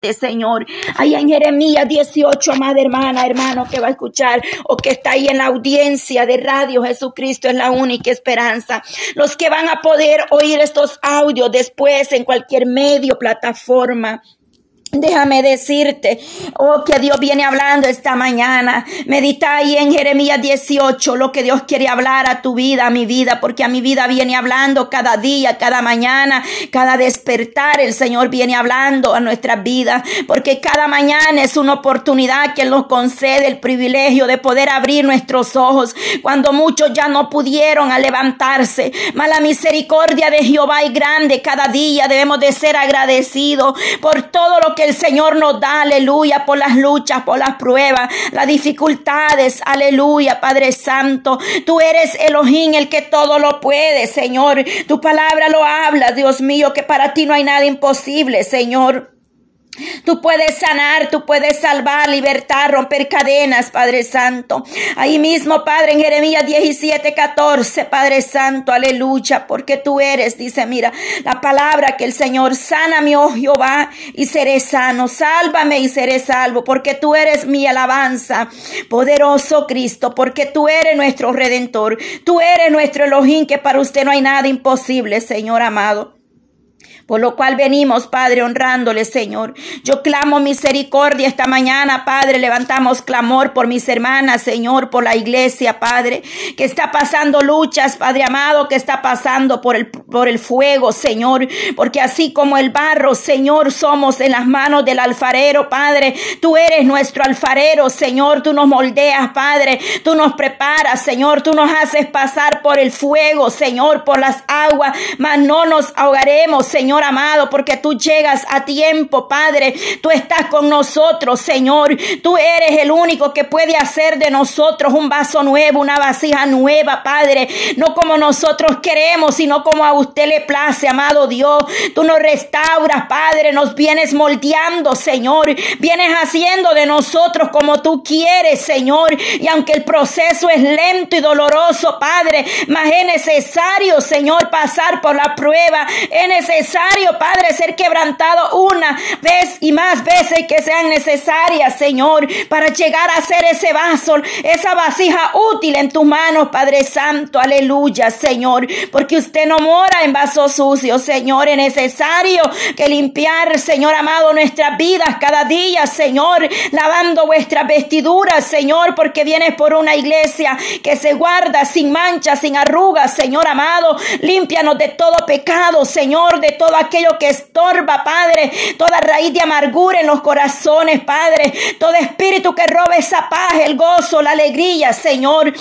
Señor. Ahí en Jeremías 18, amada hermana, hermano que va a escuchar o que está ahí en la audiencia de radio, Jesucristo es la única esperanza. Los que van a poder oír estos audios después en cualquier medio, plataforma, Déjame decirte, oh, que Dios viene hablando esta mañana. Medita ahí en Jeremías 18 lo que Dios quiere hablar a tu vida, a mi vida, porque a mi vida viene hablando cada día, cada mañana, cada despertar. El Señor viene hablando a nuestras vidas, porque cada mañana es una oportunidad que nos concede el privilegio de poder abrir nuestros ojos cuando muchos ya no pudieron a levantarse. Mas la misericordia de Jehová es grande. Cada día debemos de ser agradecidos por todo lo que el Señor nos da, aleluya, por las luchas, por las pruebas, las dificultades, aleluya, Padre Santo. Tú eres Elohim, el que todo lo puede, Señor. Tu palabra lo habla, Dios mío, que para ti no hay nada imposible, Señor. Tú puedes sanar, tú puedes salvar, libertar, romper cadenas, Padre Santo. Ahí mismo, Padre, en Jeremías 17, 14, Padre Santo, aleluya, porque tú eres, dice, mira, la palabra que el Señor sana mi oh Jehová y seré sano, sálvame y seré salvo, porque tú eres mi alabanza, poderoso Cristo, porque tú eres nuestro redentor, tú eres nuestro Elohim, que para usted no hay nada imposible, Señor amado. Por lo cual venimos, Padre, honrándole, Señor. Yo clamo misericordia esta mañana, Padre. Levantamos clamor por mis hermanas, Señor, por la iglesia, Padre, que está pasando luchas, Padre amado, que está pasando por el, por el fuego, Señor. Porque así como el barro, Señor, somos en las manos del alfarero, Padre. Tú eres nuestro alfarero, Señor. Tú nos moldeas, Padre. Tú nos preparas, Señor. Tú nos haces pasar por el fuego, Señor, por las aguas. Mas no nos ahogaremos, Señor amado, porque tú llegas a tiempo, Padre. Tú estás con nosotros, Señor. Tú eres el único que puede hacer de nosotros un vaso nuevo, una vasija nueva, Padre. No como nosotros queremos, sino como a usted le place, amado Dios. Tú nos restauras, Padre. Nos vienes moldeando, Señor. Vienes haciendo de nosotros como tú quieres, Señor. Y aunque el proceso es lento y doloroso, Padre, más es necesario, Señor, pasar por la prueba. Es necesario Padre, ser quebrantado una vez y más veces que sean necesarias, Señor, para llegar a ser ese vaso, esa vasija útil en tus manos, Padre Santo, aleluya, Señor, porque usted no mora en vasos sucios, Señor, es necesario que limpiar, Señor amado, nuestras vidas cada día, Señor, lavando vuestras vestiduras, Señor, porque vienes por una iglesia que se guarda sin manchas, sin arrugas, Señor amado, límpianos de todo pecado, Señor, de todo aquello que estorba, Padre, toda raíz de amargura en los corazones, Padre, todo espíritu que robe esa paz, el gozo, la alegría, Señor.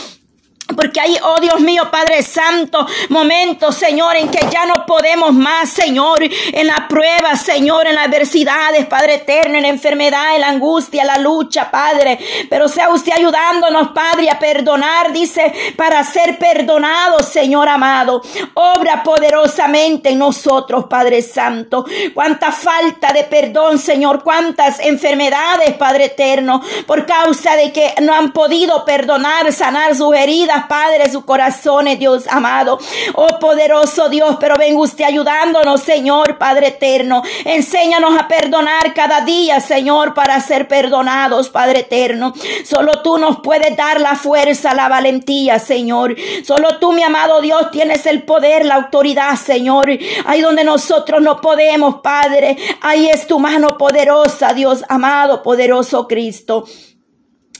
Porque hay, oh Dios mío, Padre Santo, momentos, Señor, en que ya no podemos más, Señor, en la prueba, Señor, en las adversidades, Padre eterno, en la enfermedad, en la angustia, la lucha, Padre. Pero sea usted ayudándonos, Padre, a perdonar, dice, para ser perdonados, Señor amado. Obra poderosamente en nosotros, Padre Santo. Cuánta falta de perdón, Señor, cuántas enfermedades, Padre eterno, por causa de que no han podido perdonar, sanar sus heridas Padre, su corazón, Dios amado. Oh poderoso Dios, pero ven usted ayudándonos, Señor, Padre eterno. Enséñanos a perdonar cada día, Señor, para ser perdonados, Padre eterno. Solo tú nos puedes dar la fuerza, la valentía, Señor. Solo tú, mi amado Dios, tienes el poder, la autoridad, Señor. Ahí donde nosotros no podemos, Padre. Ahí es tu mano poderosa, Dios amado, poderoso Cristo.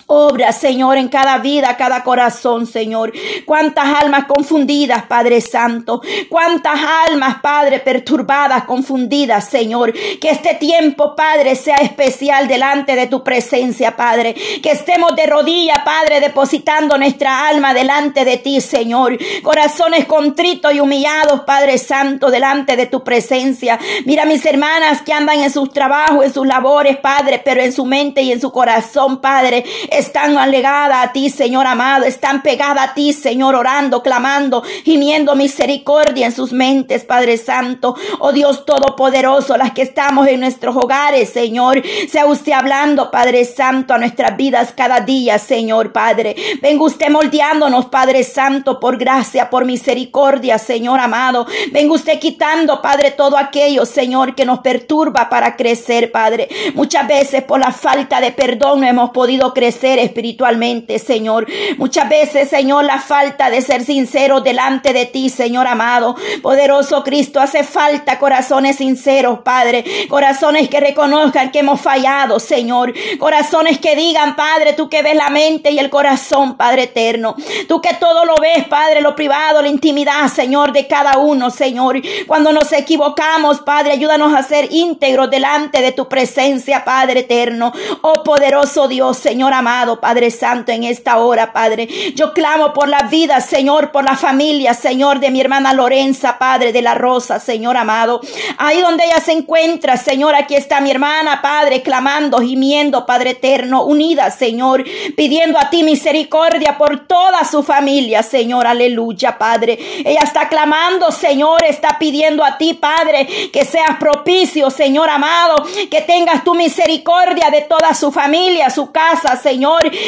Obra, Señor, en cada vida, cada corazón, Señor. Cuántas almas confundidas, Padre Santo. Cuántas almas, Padre, perturbadas, confundidas, Señor. Que este tiempo, Padre, sea especial delante de tu presencia, Padre. Que estemos de rodilla, Padre, depositando nuestra alma delante de ti, Señor. Corazones contritos y humillados, Padre Santo, delante de tu presencia. Mira mis hermanas que andan en sus trabajos, en sus labores, Padre, pero en su mente y en su corazón, Padre están alegadas a ti, Señor amado, están pegadas a ti, Señor, orando, clamando, gimiendo misericordia en sus mentes, Padre Santo. Oh Dios Todopoderoso, las que estamos en nuestros hogares, Señor, sea usted hablando, Padre Santo, a nuestras vidas cada día, Señor Padre. Venga usted moldeándonos, Padre Santo, por gracia, por misericordia, Señor amado. Venga usted quitando, Padre, todo aquello, Señor, que nos perturba para crecer, Padre. Muchas veces por la falta de perdón no hemos podido crecer espiritualmente, Señor. Muchas veces, Señor, la falta de ser sincero delante de ti, Señor amado. Poderoso Cristo, hace falta corazones sinceros, Padre. Corazones que reconozcan que hemos fallado, Señor. Corazones que digan, Padre, tú que ves la mente y el corazón, Padre eterno. Tú que todo lo ves, Padre, lo privado, la intimidad, Señor, de cada uno, Señor. Cuando nos equivocamos, Padre, ayúdanos a ser íntegros delante de tu presencia, Padre eterno. Oh poderoso Dios, Señor amado, Padre Santo, en esta hora, Padre. Yo clamo por la vida, Señor, por la familia, Señor, de mi hermana Lorenza, Padre de la Rosa, Señor amado. Ahí donde ella se encuentra, Señor, aquí está mi hermana, Padre, clamando, gimiendo, Padre eterno, unida, Señor, pidiendo a ti misericordia por toda su familia, Señor, aleluya, Padre. Ella está clamando, Señor, está pidiendo a ti, Padre, que seas propicio, Señor amado, que tengas tu misericordia de toda su familia, su casa, Señor,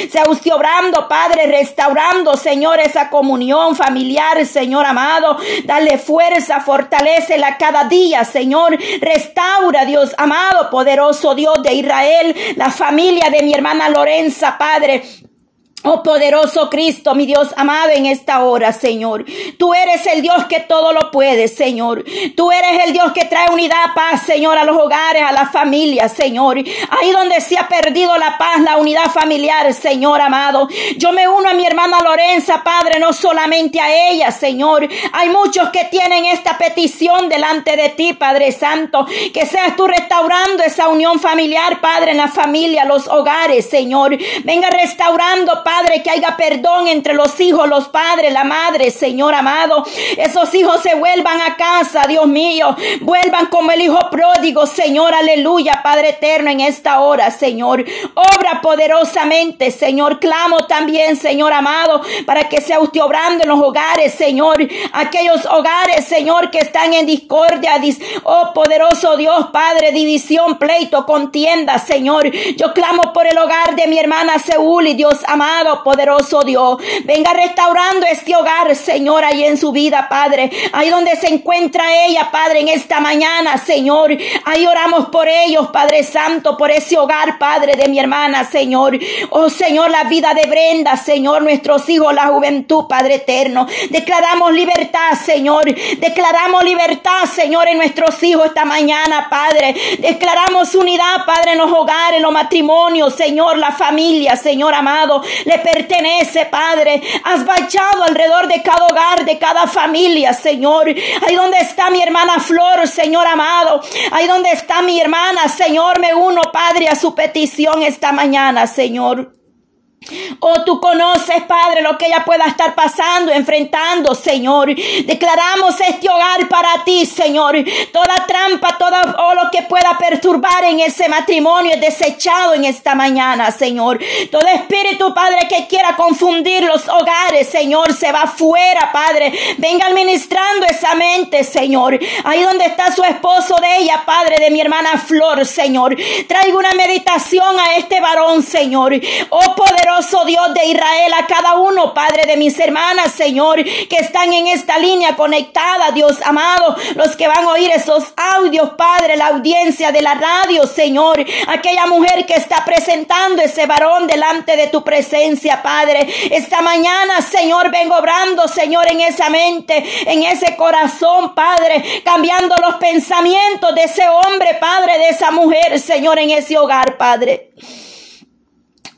sea usted Padre, restaurando, Señor, esa comunión familiar, Señor amado, dale fuerza, fortalecela cada día, Señor, restaura, Dios amado, poderoso Dios de Israel, la familia de mi hermana Lorenza, Padre, Oh poderoso Cristo, mi Dios amado en esta hora, Señor. Tú eres el Dios que todo lo puede, Señor. Tú eres el Dios que trae unidad, paz, Señor, a los hogares, a las familias, Señor. Ahí donde se ha perdido la paz, la unidad familiar, Señor amado. Yo me uno a mi hermana Lorenza, Padre, no solamente a ella, Señor. Hay muchos que tienen esta petición delante de ti, Padre Santo. Que seas tú restaurando esa unión familiar, Padre, en la familia, los hogares, Señor. Venga restaurando, Padre, que haya perdón entre los hijos, los padres, la madre, Señor amado. Esos hijos se vuelvan a casa, Dios mío. Vuelvan como el hijo pródigo, Señor, aleluya, Padre eterno, en esta hora, Señor. Obra poderosamente, Señor. Clamo también, Señor amado, para que sea usted obrando en los hogares, Señor. Aquellos hogares, Señor, que están en discordia. Oh, poderoso Dios, Padre, división, pleito, contienda, Señor. Yo clamo por el hogar de mi hermana Seúl y Dios amado poderoso Dios. Venga restaurando este hogar, Señor, ahí en su vida, Padre. Ahí donde se encuentra ella, Padre, en esta mañana, Señor. Ahí oramos por ellos, Padre Santo, por ese hogar, Padre de mi hermana, Señor. Oh, Señor, la vida de Brenda, Señor, nuestros hijos, la juventud, Padre eterno. Declaramos libertad, Señor. Declaramos libertad, Señor, en nuestros hijos esta mañana, Padre. Declaramos unidad, Padre, en los hogares, en los matrimonios, Señor, la familia, Señor amado le pertenece, Padre. Has bachado alrededor de cada hogar, de cada familia, Señor. Ahí donde está mi hermana Flor, Señor amado. Ahí donde está mi hermana, Señor, me uno, Padre, a su petición esta mañana, Señor. Oh, tú conoces, Padre, lo que ella pueda estar pasando, enfrentando, Señor. Declaramos este hogar para ti, Señor. Toda trampa, todo oh, lo que pueda perturbar en ese matrimonio es desechado en esta mañana, Señor. Todo espíritu, Padre, que quiera confundir los hogares, Señor, se va fuera, Padre. Venga administrando esa mente, Señor. Ahí donde está su esposo de ella, Padre, de mi hermana Flor, Señor. Traigo una meditación a este varón, Señor. Oh, poderoso Dios de Israel, a cada uno, Padre de mis hermanas, Señor, que están en esta línea conectada, Dios amado, los que van a oír esos audios, Padre, la audiencia de la radio, Señor, aquella mujer que está presentando ese varón delante de tu presencia, Padre. Esta mañana, Señor, vengo obrando, Señor, en esa mente, en ese corazón, Padre, cambiando los pensamientos de ese hombre, Padre, de esa mujer, Señor, en ese hogar, Padre.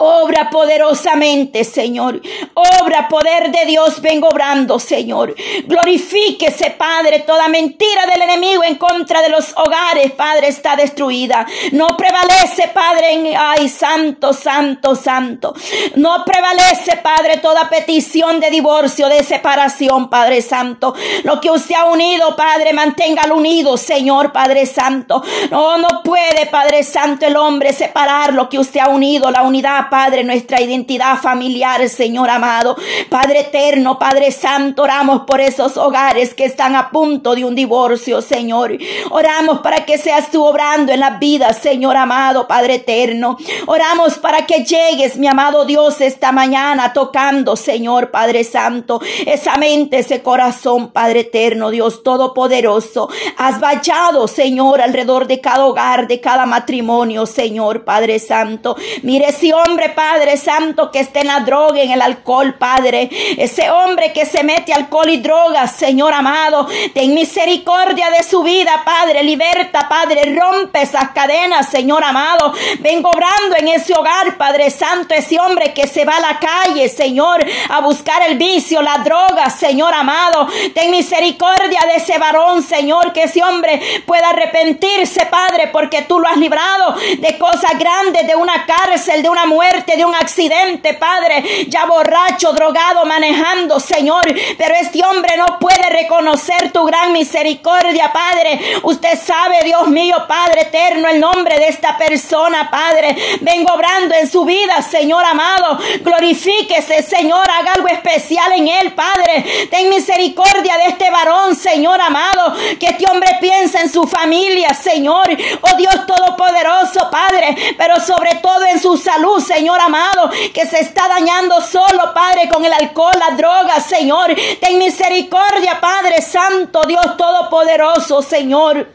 Obra poderosamente, Señor. Obra poder de Dios, vengo obrando, Señor. Glorifíquese, Padre. Toda mentira del enemigo en contra de los hogares, Padre, está destruida. No prevalece, Padre, ay, santo, santo, santo. No prevalece, Padre, toda petición de divorcio, de separación, Padre Santo. Lo que usted ha unido, Padre, manténgalo unido, Señor, Padre Santo. No, no puede, Padre Santo, el hombre separar lo que usted ha unido, la unidad, Padre, nuestra identidad familiar, Señor amado. Padre eterno, Padre Santo, oramos por esos hogares que están a punto de un divorcio, Señor. Oramos para que seas tú obrando en la vida, Señor amado, Padre eterno. Oramos para que llegues, mi amado Dios, esta mañana tocando, Señor, Padre Santo, esa mente, ese corazón, Padre eterno, Dios todopoderoso. Has vallado, Señor, alrededor de cada hogar, de cada matrimonio, Señor, Padre Santo. Mire ese hombre, Padre Santo, que está en la droga, en el alcohol, Padre. Ese hombre que se mete alcohol y drogas, Señor amado. Ten misericordia de su vida, Padre. Liberta, Padre. Rompe esas cadenas, Señor amado. Vengo obrando en ese hogar, Padre Santo. Ese hombre que se va a la calle, Señor, a buscar el vicio, la droga, Señor amado. Ten misericordia de ese varón, Señor. Que ese hombre pueda arrepentirse, Padre, porque tú lo has librado de cosas grandes, de una cárcel, de una muerte, de un accidente, Padre. Ya borracho, drogado, manejando, Señor. Pero este hombre no puede reconocer tu gran misericordia, Padre. Usted sabe, Dios mío, Padre eterno, el nombre de esta persona, Padre. Vengo obrando en su vida, Señor amado. Glorifíquese, Señor. Haga algo especial en él, Padre. Ten misericordia de este varón, Señor amado. Que este hombre piense en su familia, Señor. Oh Dios Todopoderoso, Padre. Pero sobre todo en su salud, Señor amado. Que se está dañando solo, Padre, con el alcohol, la droga, Señor. Ten misericordia, Padre Santo, Dios Todopoderoso, Señor.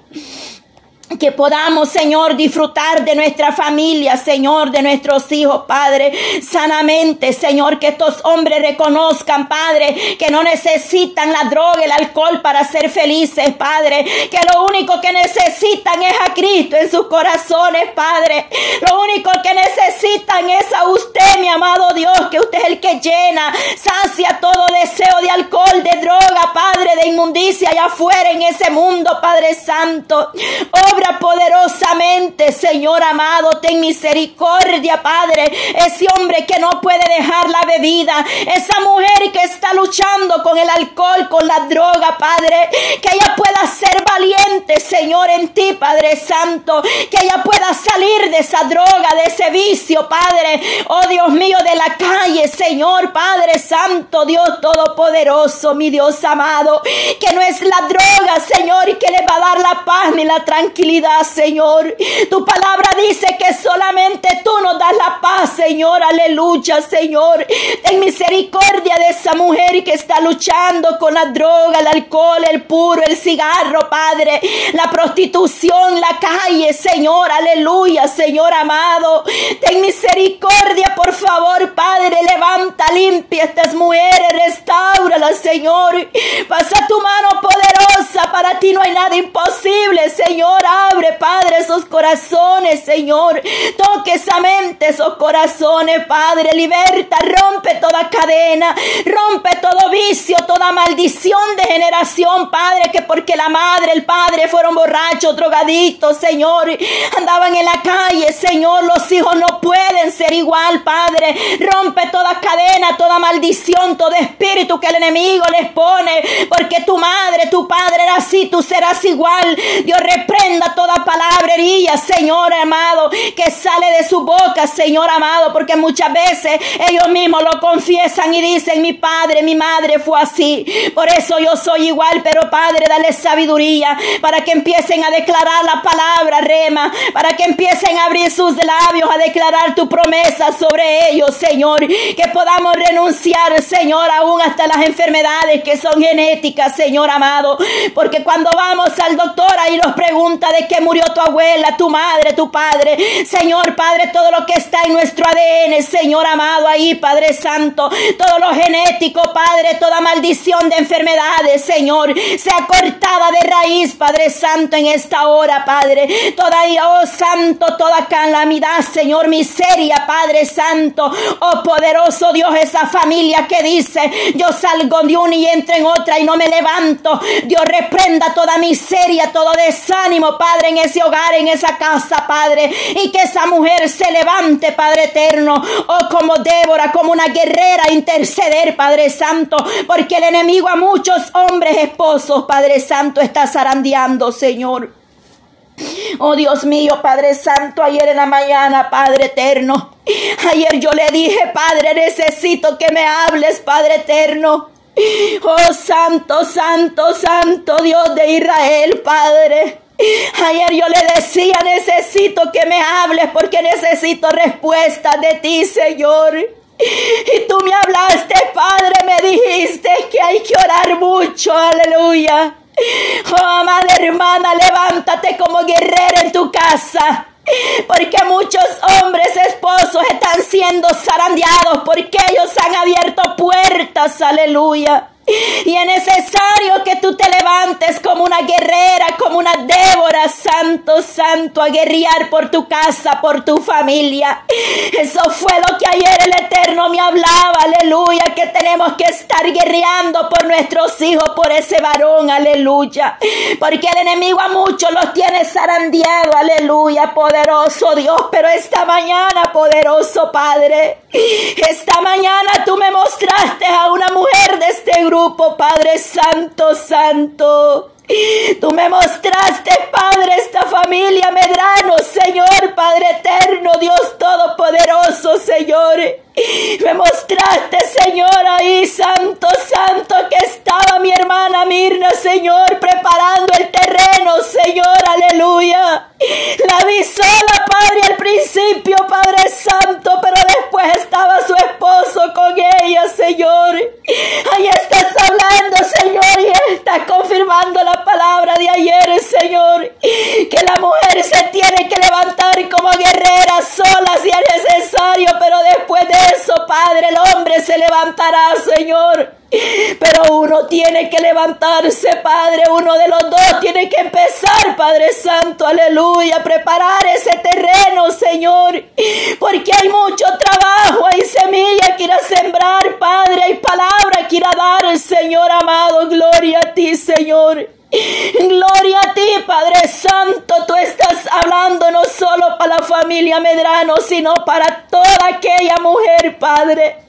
Que podamos, Señor, disfrutar de nuestra familia, Señor, de nuestros hijos, Padre, sanamente, Señor, que estos hombres reconozcan, Padre, que no necesitan la droga, el alcohol para ser felices, Padre, que lo único que necesitan es a Cristo en sus corazones, Padre. Lo único que necesitan es a usted, mi amado Dios, que usted es el que llena, sacia todo deseo de alcohol, de droga, Padre, de inmundicia allá afuera en ese mundo, Padre Santo. Oh, obra poderosamente, Señor amado. Ten misericordia, Padre. Ese hombre que no puede dejar la bebida. Esa mujer que está luchando con el alcohol, con la droga, Padre. Que ella pueda ser valiente, Señor, en ti, Padre Santo. Que ella pueda salir de esa droga, de ese vicio, Padre. Oh Dios mío, de la calle, Señor, Padre Santo, Dios Todopoderoso, mi Dios amado. Que no es la droga, Señor, que le va a dar la paz ni la tranquilidad Señor. Tu palabra dice que solamente tú nos das la paz, Señor. Aleluya, Señor. Ten misericordia de esa mujer que está luchando con la droga, el alcohol, el puro, el cigarro, Padre. La prostitución, la calle, Señor. Aleluya, Señor amado. Ten misericordia, por favor, Padre. Levanta, limpia estas mujeres, restauralas, Señor. Pasa tu mano poderosa. Para ti no hay nada imposible, Señor. Abre, Padre, esos corazones, Señor. Toque esa mente, esos corazones, Padre. Liberta, rompe toda cadena, rompe todo vicio, toda maldición de generación, Padre, que porque la madre, el padre fueron borrachos, drogaditos, Señor. Andaban en la calle, Señor. Los hijos no pueden ser igual, Padre. Rompe toda cadena, toda maldición, todo espíritu que el enemigo les pone. Porque tu madre, tu padre era así, tú serás igual. Dios reprenda toda palabrería, Señor amado, que sale de su boca, Señor amado, porque muchas veces ellos mismos lo confiesan y dicen, mi padre, mi madre fue así. Por eso yo soy igual, pero Padre, dale sabiduría para que empiecen a declarar la palabra, rema, para que empiecen a abrir sus labios, a declarar tu promesa sobre ellos, Señor. Que podamos renunciar, Señor, aún hasta las enfermedades que son genéticas, Señor amado. Porque cuando vamos al doctor ahí nos pregunta de que murió tu abuela, tu madre, tu padre. Señor Padre, todo lo que está en nuestro ADN, Señor amado, ahí, Padre Santo, todo lo genético, Padre, toda maldición de enfermedades, Señor, sea cortada de raíz, Padre Santo, en esta hora, Padre. Toda, oh Santo, toda calamidad, Señor, miseria, Padre Santo, oh poderoso Dios, esa familia que dice, yo salgo de una y entro en otra y no me levanto. Dios reprenda toda miseria, todo desánimo, Padre Padre, en ese hogar, en esa casa, Padre. Y que esa mujer se levante, Padre eterno. Oh, como Débora, como una guerrera, interceder, Padre Santo. Porque el enemigo a muchos hombres esposos, Padre Santo, está zarandeando, Señor. Oh Dios mío, Padre Santo, ayer en la mañana, Padre Eterno. Ayer yo le dije, Padre, necesito que me hables, Padre Eterno. Oh Santo, Santo, Santo Dios de Israel, Padre. Ayer yo le decía, necesito que me hables porque necesito respuestas de ti, Señor. Y tú me hablaste, Padre, me dijiste que hay que orar mucho, aleluya. Oh, amada hermana, levántate como guerrera en tu casa. Porque muchos hombres esposos están siendo zarandeados porque ellos han abierto puertas, aleluya. Y es necesario que tú te levantes como una guerrera, como una Débora, santo, santo, a guerrear por tu casa, por tu familia. Eso fue lo que ayer el Eterno me hablaba, aleluya, que tenemos que estar guerreando por nuestros hijos, por ese varón, aleluya. Porque el enemigo a muchos los tiene zarandeado, aleluya, poderoso Dios. Pero esta mañana, poderoso Padre, esta mañana tú me mostraste a una mujer de este grupo Padre Santo, Santo. Tú me mostraste, Padre, esta familia Medrano, Señor, Padre eterno, Dios todopoderoso, Señor. Me mostraste, Señor, ahí, Santo, Santo, que estaba mi hermana Mirna, Señor, preparando el terreno, Señor, aleluya. La vi sola, Padre, al principio, Padre Santo, pero después estaba su esposo con ella, Señor. Padre. Uno de los dos tiene que empezar, Padre Santo, aleluya. Preparar ese terreno, Señor. Porque hay mucho trabajo, hay semilla que ir a sembrar, Padre. Hay palabra que ir a dar, Señor amado. Gloria a ti, Señor. Gloria a ti, Padre Santo. Tú estás hablando no solo para la familia Medrano, sino para toda aquella mujer, Padre,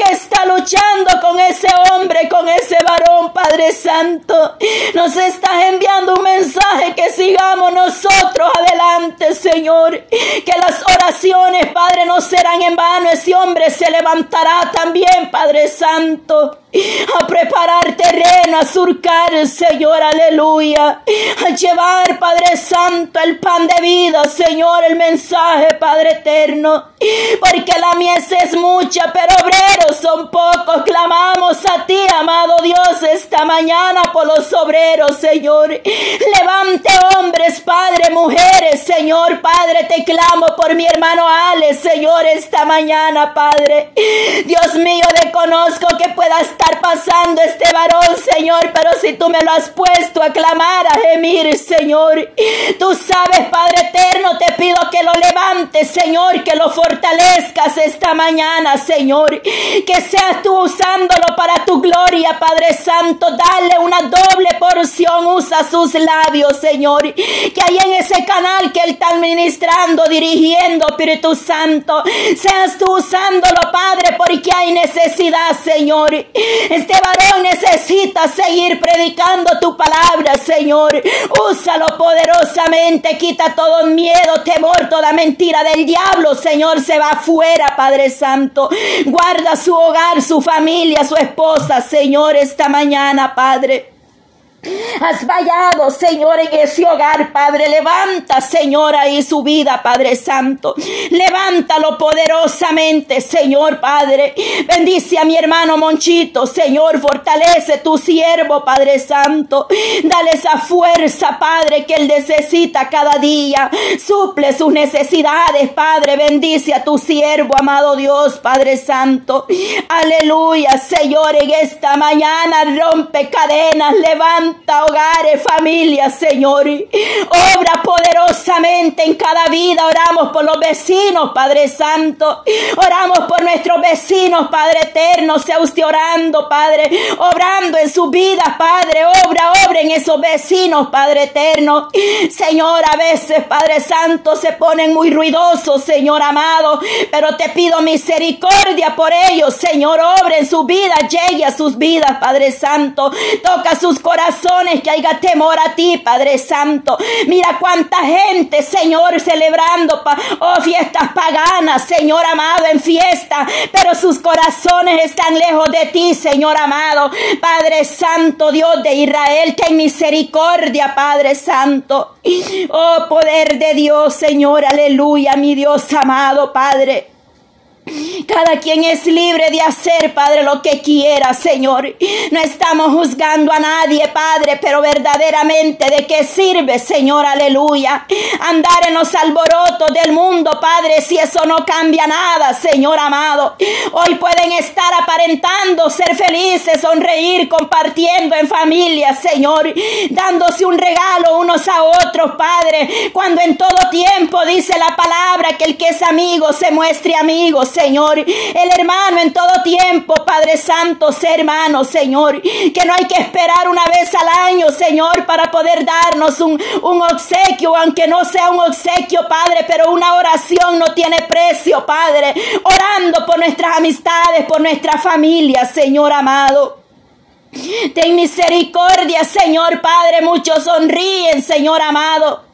que está luchando con ese hombre, con ese varón, Padre Santo. Nos estás enviando un mensaje que sigamos nosotros adelante, Señor. Que las oraciones, Padre, no serán en vano. Ese hombre se levantará también, Padre Santo a preparar terreno, a surcar, Señor, aleluya, a llevar, Padre Santo, el pan de vida, Señor, el mensaje, Padre eterno, porque la mies es mucha, pero obreros son pocos, clamamos a ti, amado Dios, esta mañana por los obreros, Señor, levante hombres, Padre, mujeres, Señor, Padre, te clamo por mi hermano Ale, Señor, esta mañana, Padre, Dios mío, reconozco que puedas estar pasando este varón, Señor, pero si tú me lo has puesto a clamar, a gemir, Señor, tú sabes, Padre eterno, te pido que lo levantes, Señor, que lo fortalezcas esta mañana, Señor, que seas tú usándolo para tu gloria, Padre Santo, dale una doble porción, usa sus labios, Señor, que ahí en ese canal que Él está ministrando, dirigiendo, Espíritu Santo, seas tú usándolo, Padre, porque hay necesidad, Señor. Este varón necesita seguir predicando tu palabra, Señor. Úsalo poderosamente. Quita todo miedo, temor, toda mentira del diablo, Señor. Se va afuera, Padre Santo. Guarda su hogar, su familia, su esposa, Señor, esta mañana, Padre. Has vallado, Señor, en ese hogar, Padre. Levanta, Señor, ahí su vida, Padre Santo. Levántalo poderosamente, Señor, Padre. Bendice a mi hermano Monchito, Señor. Fortalece tu siervo, Padre Santo. Dale esa fuerza, Padre, que él necesita cada día. Suple sus necesidades, Padre. Bendice a tu siervo, amado Dios, Padre Santo. Aleluya, Señor, en esta mañana rompe cadenas, levanta hogares, familias, Señor. Obra poderosamente en cada vida. Oramos por los vecinos, Padre Santo. Oramos por nuestros vecinos, Padre Eterno. Sea usted orando, Padre. Obrando en su vida, Padre. Obra, obra en esos vecinos, Padre Eterno. Señor, a veces, Padre Santo, se ponen muy ruidosos, Señor amado. Pero te pido misericordia por ellos, Señor. Obra en su vida, llegue a sus vidas, Padre Santo. Toca sus corazones que haya temor a ti, Padre Santo. Mira cuánta gente, Señor, celebrando oh, fiestas paganas, Señor amado, en fiesta, pero sus corazones están lejos de ti, Señor amado. Padre Santo, Dios de Israel, ten misericordia, Padre Santo. Oh, poder de Dios, Señor, aleluya, mi Dios amado, Padre. Cada quien es libre de hacer, Padre, lo que quiera, Señor. No estamos juzgando a nadie, Padre, pero verdaderamente de qué sirve, Señor, aleluya. Andar en los alborotos del mundo, Padre, si eso no cambia nada, Señor amado. Hoy pueden estar aparentando ser felices, sonreír, compartiendo en familia, Señor, dándose un regalo unos a otros, Padre, cuando en todo tiempo dice la palabra que el que es amigo se muestre amigo, Señor. El hermano en todo tiempo, Padre Santo, ser hermano, Señor. Que no hay que esperar una vez al año, Señor, para poder darnos un, un obsequio, aunque no sea un obsequio, Padre, pero una oración no tiene precio, Padre. Orando por nuestras amistades, por nuestra familia, Señor amado. Ten misericordia, Señor Padre. Muchos sonríen, Señor amado.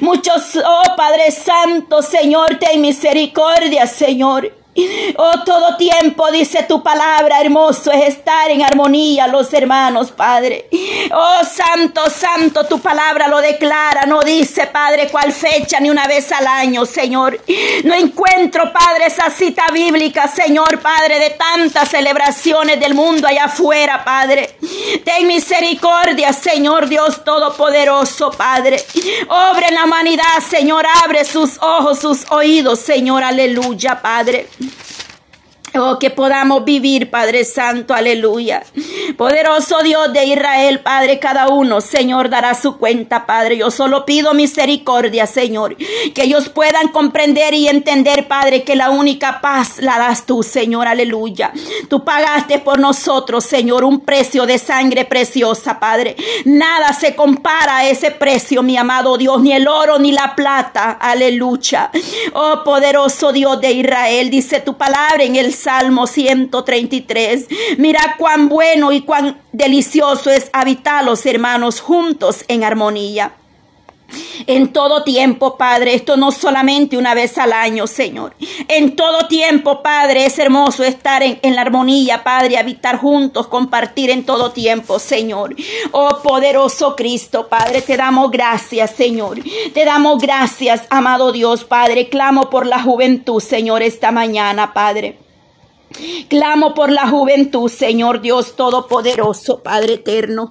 Muchos, oh Padre Santo, Señor, ten misericordia, Señor. Oh, todo tiempo, dice tu palabra, hermoso es estar en armonía los hermanos, Padre. Oh, santo, santo, tu palabra lo declara, no dice, Padre, cuál fecha ni una vez al año, Señor. No encuentro, Padre, esa cita bíblica, Señor, Padre, de tantas celebraciones del mundo allá afuera, Padre. Ten misericordia, Señor Dios Todopoderoso, Padre. Obra en la humanidad, Señor, abre sus ojos, sus oídos, Señor, aleluya, Padre. Oh, que podamos vivir, Padre Santo, aleluya. Poderoso Dios de Israel, Padre, cada uno, Señor, dará su cuenta, Padre. Yo solo pido misericordia, Señor, que ellos puedan comprender y entender, Padre, que la única paz la das tú, Señor, aleluya. Tú pagaste por nosotros, Señor, un precio de sangre preciosa, Padre. Nada se compara a ese precio, mi amado Dios, ni el oro ni la plata, aleluya. Oh, poderoso Dios de Israel, dice tu palabra en el Salmo 133. Mira cuán bueno y cuán delicioso es habitar los hermanos juntos en armonía. En todo tiempo, Padre, esto no solamente una vez al año, Señor. En todo tiempo, Padre, es hermoso estar en, en, la armonía, Padre, habitar juntos, compartir en todo tiempo, Señor. Oh poderoso Cristo, Padre, te damos gracias, Señor. Te damos gracias, amado Dios, Padre. Clamo por la juventud, Señor, esta mañana, Padre. Clamo por la juventud, Señor Dios Todopoderoso, Padre eterno.